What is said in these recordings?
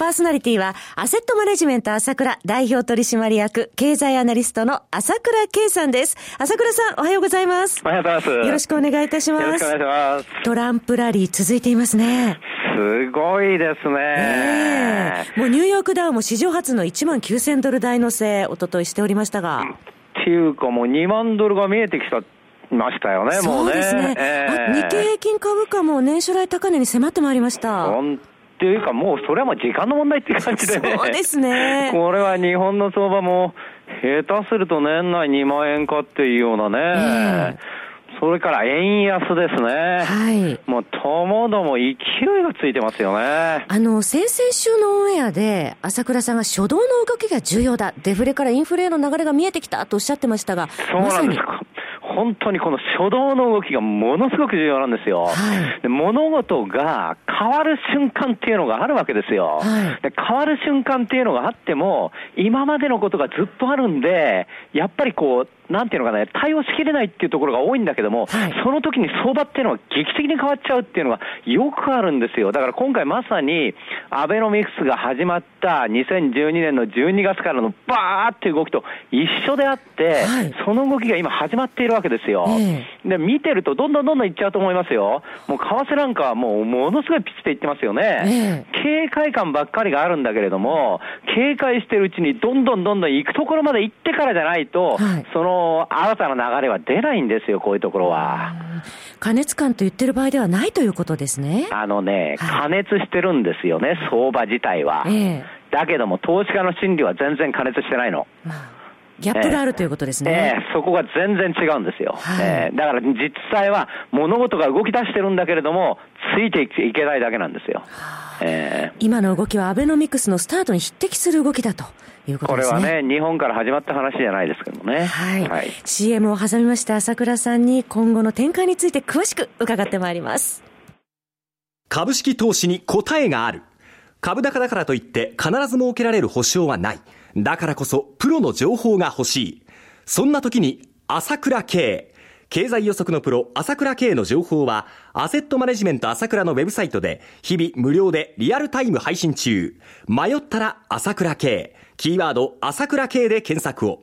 パーソナリティは、アセットマネジメント朝倉代表取締役、経済アナリストの朝倉慶さんです。朝倉さん、おはようございます。おはようございます。よろしくお願いいたします。よろしくお願いします。トランプラリー続いていますね。すごいですね。えー、もうニューヨークダウンも史上初の1万9000ドル台のせ、おとといしておりましたが。っていうかもう2万ドルが見えてきた。ましたよね、もうね。そうですね。えー、日経平均株価も年初来高値に迫ってまいりました。本っていうか、もうそれはもう時間の問題っていう感じでね。そうですね。これは日本の相場も、下手すると年内2万円かっていうようなね。えーそれから円安ですね。はい。もう、ともども勢いがついてますよね。あの、先々週のオンエアで、朝倉さんが初動の動きが重要だ。デフレからインフレの流れが見えてきたとおっしゃってましたが、そうなんですか。本当にこの初動の動きがものすごく重要なんですよ。はい、で物事が変わる瞬間っていうのがあるわけですよ、はい、で。変わる瞬間っていうのがあっても、今までのことがずっとあるんで、やっぱりこう、なんていうのかね、対応しきれないっていうところが多いんだけども、はい、その時に相場っていうのは劇的に変わっちゃうっていうのがよくあるんですよ。だから今回まさに、アベノミクスが始まった2012年の12月からのバーっていう動きと一緒であって、はい、その動きが今始まっているわけですよ。えー、で、見てるとどんどんどんどんいっちゃうと思いますよ。もう為替なんかはもうものすごいピッチでいってますよね。えー、警戒感ばっかりがあるんだけれども、警戒してるうちにどんどんどんどん行くところまで行ってからじゃないと、はい、その新たな流れは出ないんですよ、こういうところは。加熱感と言ってる場合ではないということですね。あのね、加熱してるんですよね、相場自体は。えー、だけども、投資家の心理は全然加熱してないの。ギャップがあるということですね。えー、そこが全然違うんですよ。はい、えー、だから実際は物事が動き出してるんだけれども、ついていけないだけなんですよ。えー、今の動きはアベノミクスのスタートに匹敵する動きだということですね。これはね、日本から始まった話じゃないですけどもね。はい。はい、CM を挟みまして朝倉さんに今後の展開について詳しく伺ってまいります。株式投資に答えがある。株高だからといって必ず設けられる保証はない。だからこそプロの情報が欲しい。そんな時に朝倉慶。経済予測のプロ、朝倉慶の情報は、アセットマネジメント朝倉のウェブサイトで、日々無料でリアルタイム配信中。迷ったら朝倉慶。キーワード、朝倉慶で検索を。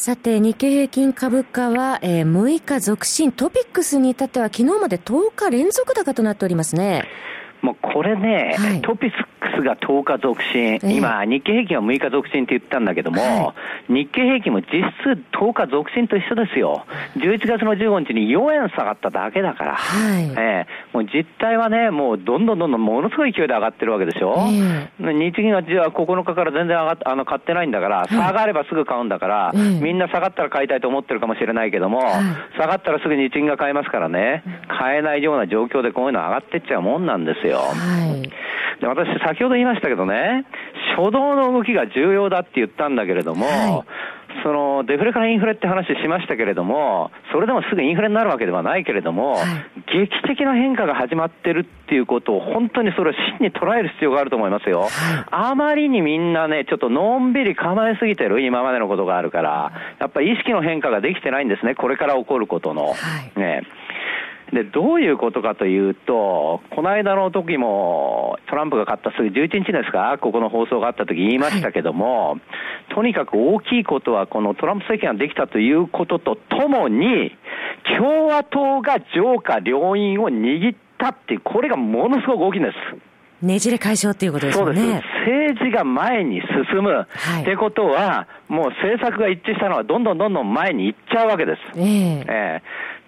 さて、日経平均株価は、えー、6日続伸、トピックスに至っては昨日まで10日連続高となっておりますね。もうこれね、はい、トピックスが10日続伸、えー、今、日経平均は6日続伸って言ったんだけども、はい、日経平均も実質10日続伸と一緒ですよ。11月の15日に4円下がっただけだから、はい。えー、もう実態はね、もうどんどんどんどんものすごい勢いで上がってるわけでしょ。えー、日銀がじゃあ9日から全然上があの買ってないんだから、下がればすぐ買うんだから、みんな下がったら買いたいと思ってるかもしれないけども、下がったらすぐ日銀が買いますからね、買えないような状況でこういうの上がってっちゃうもんなんですよ。はい、で私、先ほど言いましたけどね、初動の動きが重要だって言ったんだけれども、はい。そのデフレからインフレって話しましたけれども、それでもすぐインフレになるわけではないけれども、はい、劇的な変化が始まってるっていうことを、本当にそれを真に捉える必要があると思いますよ。はい、あまりにみんなね、ちょっとのんびり構えすぎてる、今までのことがあるから、やっぱり意識の変化ができてないんですね、これから起こることの。はい、ねで、どういうことかというと、この間の時も、トランプが勝ったすぐ11日ですか、ここの放送があった時言いましたけども、はい、とにかく大きいことは、このトランプ政権ができたということとともに、共和党が上下両院を握ったっていう、これがものすごく大きいんです。ねじれ解消っていうことですね。そうです。政治が前に進む、はい、ってことは、もう政策が一致したのはどんどんどんどん前に行っちゃうわけです。えー、え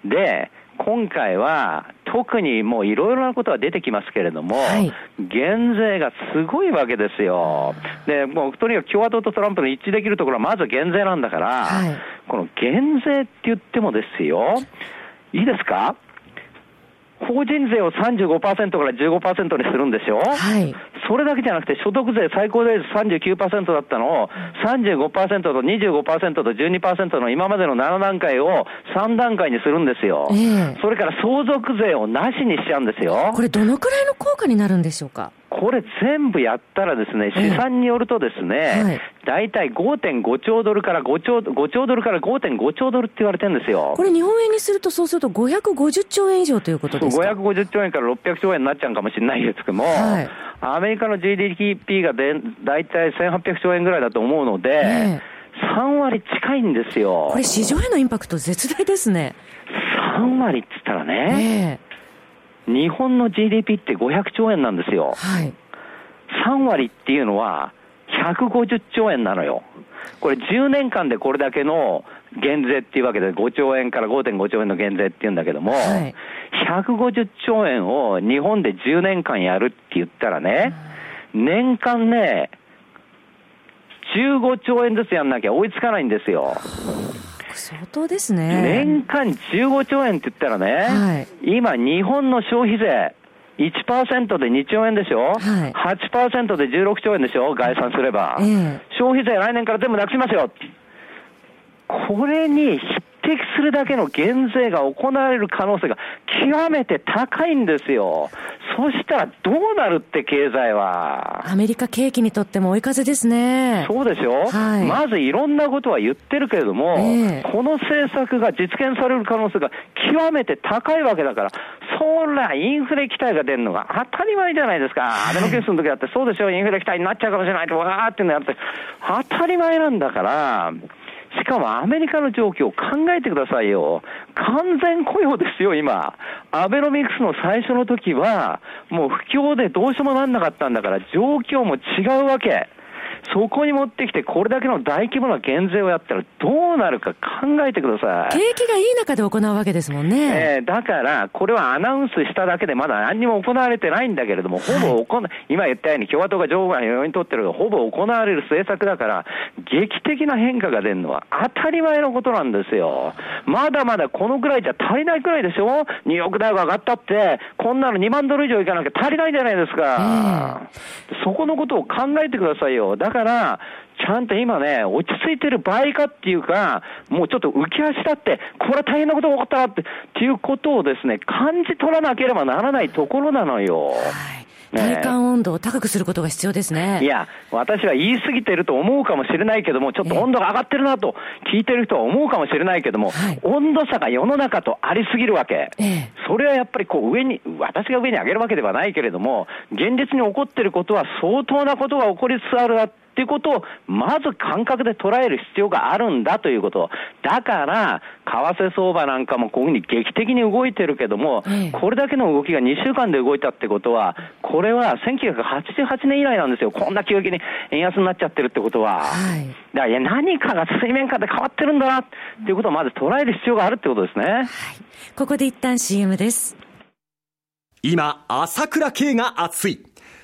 ー、で、今回は特にもういろいろなことが出てきますけれども、はい、減税がすごいわけですよ。で、もうとにかく共和党とトランプの一致できるところはまず減税なんだから、はい、この減税って言ってもですよ、いいですか？法人税を35%から15%にするんですよ。はい。それだけじゃなくて、所得税最高税率39%だったのを、35%と25%と12%の今までの7段階を3段階にするんですよ。えー、それから相続税をなしにしちゃうんですよ。これ、どのくらいの効果になるんでしょうか？これ全部やったらですね、試算によるとですね、大体5.5兆ドルから5兆 ,5 兆ドルから5.5兆ドルって言われてるんですよ。これ日本円にすると、そうすると550兆円以上ということですか？550兆円から600兆円になっちゃうかもしれないですけども、はい、アメリカの GDP がで大体1800兆円ぐらいだと思うので、えー、3割近いんですよ。これ市場へのインパクト絶大ですね。3割っつったらね、えー日本の GDP って500兆円なんですよ。はい。3割っていうのは150兆円なのよ。これ10年間でこれだけの減税っていうわけで5兆円から5.5兆円の減税っていうんだけども、はい、150兆円を日本で10年間やるって言ったらね、年間ね、15兆円ずつやんなきゃ追いつかないんですよ。相当ですね。年間15兆円って言ったらね、はい、今日本の消費税、1%で2兆円でしょ、はい、8%で16兆円でしょ？概算すれば、えー、消費税来年から全部なくしますよ。これに匹敵するだけの減税が行われる可能性が極めて高いんですよ。そしたらどうなるって経済は。アメリカ景気にとっても追い風ですね。そうでしょ、はい、まずいろんなことは言ってるけれども、えー、この政策が実現される可能性が極めて高いわけだから、そらインフレ期待が出るのが当たり前じゃないですか。はい、アベノケースの時だってそうでしょ、インフレ期待になっちゃうかもしれないと、わーってのやって、当たり前なんだから、しかもアメリカの状況を考えてくださいよ。完全雇用ですよ、今。アベノミクスの最初の時は、もう不況でどうしようもなんなかったんだから、状況も違うわけ。そこに持ってきて、これだけの大規模な減税をやったら、どうなるか考えてください。景気がいい中で行うわけですもんね。えー、だから、これはアナウンスしただけで、まだ何にも行われてないんだけれども、ほぼ行、はい、今言ったように、共和党が上部が要にとってるほぼ行われる政策だから、劇的な変化が出るのは当たり前のことなんですよ。まだまだこのぐらいじゃ足りないくらいでしょ？ニューヨーク大学上がったって、こんなの2万ドル以上いかなきゃ足りないじゃないですか。えー、そこのことを考えてくださいよ。だから、ちゃんと今ね、落ち着いてる場合かっていうか、もうちょっと浮き足立って、これは大変なことが起こったなって、っていうことをですね、感じ取らなければならないところなのよ。はい体感温度を高くすることが必要ですね。いや、私は言い過ぎてると思うかもしれないけども、ちょっと温度が上がってるなと聞いてる人は思うかもしれないけども、はい、温度差が世の中とありすぎるわけ。えそれはやっぱりこう上に、私が上に上げるわけではないけれども、現実に起こってることは相当なことが起こりつつあるなっていうことを、まず感覚で捉える必要があるんだということ。だから、為替相場なんかもこういうふうに劇的に動いてるけども、これだけの動きが2週間で動いたってことは、これは1988年以来なんですよ。こんな急激に円安になっちゃってるってことは。はい、だから何かが水面下で変わってるんだなっていうことをまず捉える必要があるってことですね。はい、ここで一旦 CM です。今、朝倉慶が熱い。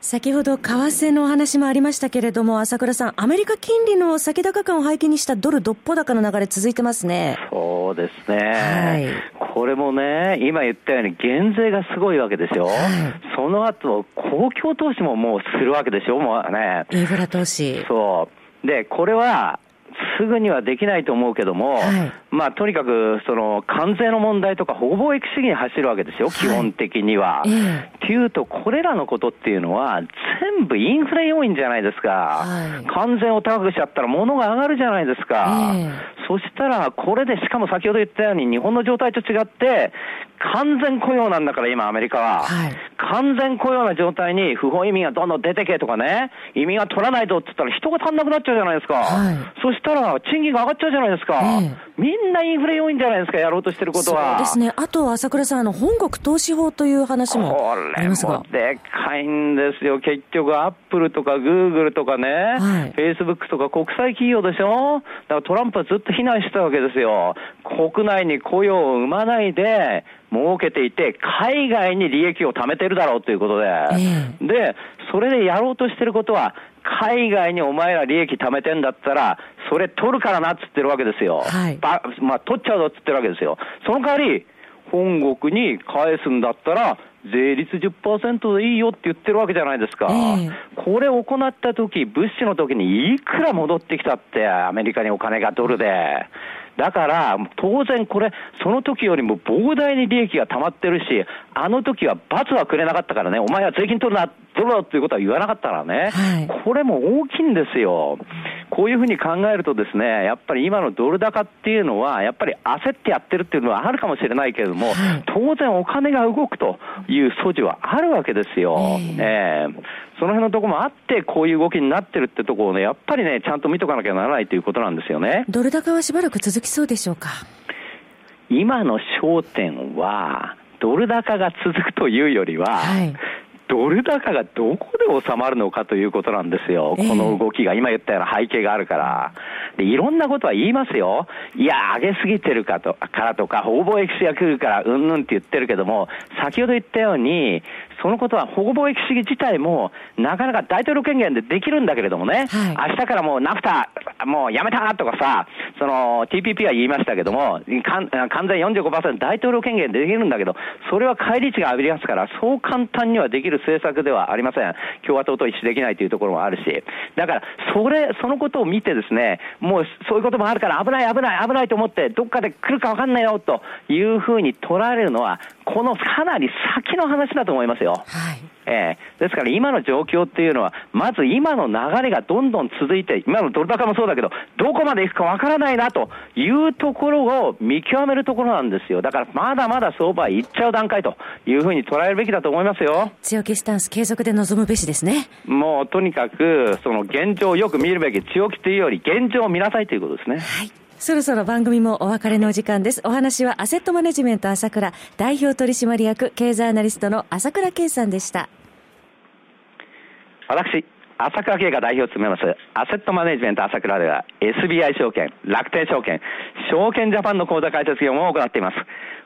先ほど為替のお話もありましたけれども、朝倉さん、アメリカ金利の先高感を背景にしたドルどっぽ高の流れ続いてますね。そうですね。はい。これもね、今言ったように減税がすごいわけですよ。はい、その後、公共投資ももうするわけでしょ、もうね。インフラ投資。そう。で、これは、すぐにはできないと思うけども、はい、まあ、とにかく、その、関税の問題とか、保護貿易主義に走るわけですよ、基本的には。っていうと、これらのことっていうのは、全部インフレ要因じゃないですか。はい、関税を高くしちゃったら物が上がるじゃないですか。そしたら、これで、しかも先ほど言ったように、日本の状態と違って、完全雇用なんだから、今、アメリカは。はい、完全雇用な状態に不法移民がどんどん出てけとかね、移民が取らないとって言ったら人が足んなくなっちゃうじゃないですか。はい、そしたら、賃金が上がっちゃうじゃないですか。えー、みんなインフレ要因じゃないですか、やろうとしてることは。そうですね。あと、朝倉さん、あの、本国投資法という話もありますが。これもでかいんですよ。結局、アップルとかグーグルとかね、フェイスブックとか国際企業でしょだからトランプはずっと非難してたわけですよ。国内に雇用を生まないで、儲けていて、海外に利益を貯めてるだろうということで、えー、で、それでやろうとしてることは、海外にお前ら利益貯めてんだったら、それ取るからなっつってるわけですよ。はい、まあ、取っちゃうぞっつってるわけですよ。その代わり、本国に返すんだったら、税率10%でいいよって言ってるわけじゃないですか。えー、これを行った時、物資の時にいくら戻ってきたって、アメリカにお金がドルで。だから、当然これ、その時よりも膨大に利益が溜まってるし、あの時は罰はくれなかったからね、お前は税金取るな、取ろっていうことは言わなかったからね、はい、これも大きいんですよ。こういうふうに考えるとですね、やっぱり今のドル高っていうのは、やっぱり焦ってやってるっていうのはあるかもしれないけれども、当然お金が動くという素地はあるわけですよ。えー、その辺のところもあって、こういう動きになってるってところをね、やっぱりね、ちゃんと見とかなきゃならないということなんですよね。ドル高はしばらく続きそうでしょうか？今の焦点は、ドル高が続くというよりは、はい、ドル高がどこで収まるのかということなんですよ、この動きが、今言ったような背景があるから。で、いろんなことは言いますよ。いや、上げすぎてるかと、からとか、保護貿易主が来るから、うんぬんって言ってるけども、先ほど言ったように、そのことは保護貿易主義自体も、なかなか大統領権限でできるんだけれどもね、はい、明日からもうナフタ、もうやめたとかさ、その TPP は言いましたけども、完全45%大統領権限でできるんだけど、それは返り値が浴びりますから、そう簡単にはできる政策ではありません。共和党と一致できないというところもあるし。だから、それ、そのことを見てですね、もうそういうこともあるから危ない危ない危ないと思って、どっかで来るか分かんないよというふうに捉えるのは、このかなり先の話だと思いますよ。はいえー、ですから今の状況っていうのは、まず今の流れがどんどん続いて、今のドル高もそうだけど、どこまで行くかわからないなというところを見極めるところなんですよ。だからまだまだ相場行っちゃう段階というふうに捉えるべきだと思いますよ。強気スタンス継続で臨むべしですね。もうとにかく、その現状をよく見るべき、強気というより現状を見なさいということですね。はい。そろそろ番組もお別れの時間です。お話はアセットマネジメント朝倉代表取締役経済アナリストの朝倉圭さんでした。私、朝倉慶が代表を務めます、アセットマネジメント朝倉では、SBI 証券、楽天証券、証券ジャパンの口座開設業務を行っています。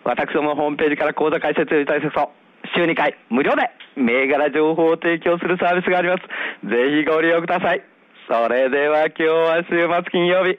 私どもホームページから口座開設いただくと、週2回無料で銘柄情報を提供するサービスがあります。ぜひご利用ください。それでは今日は週末金曜日、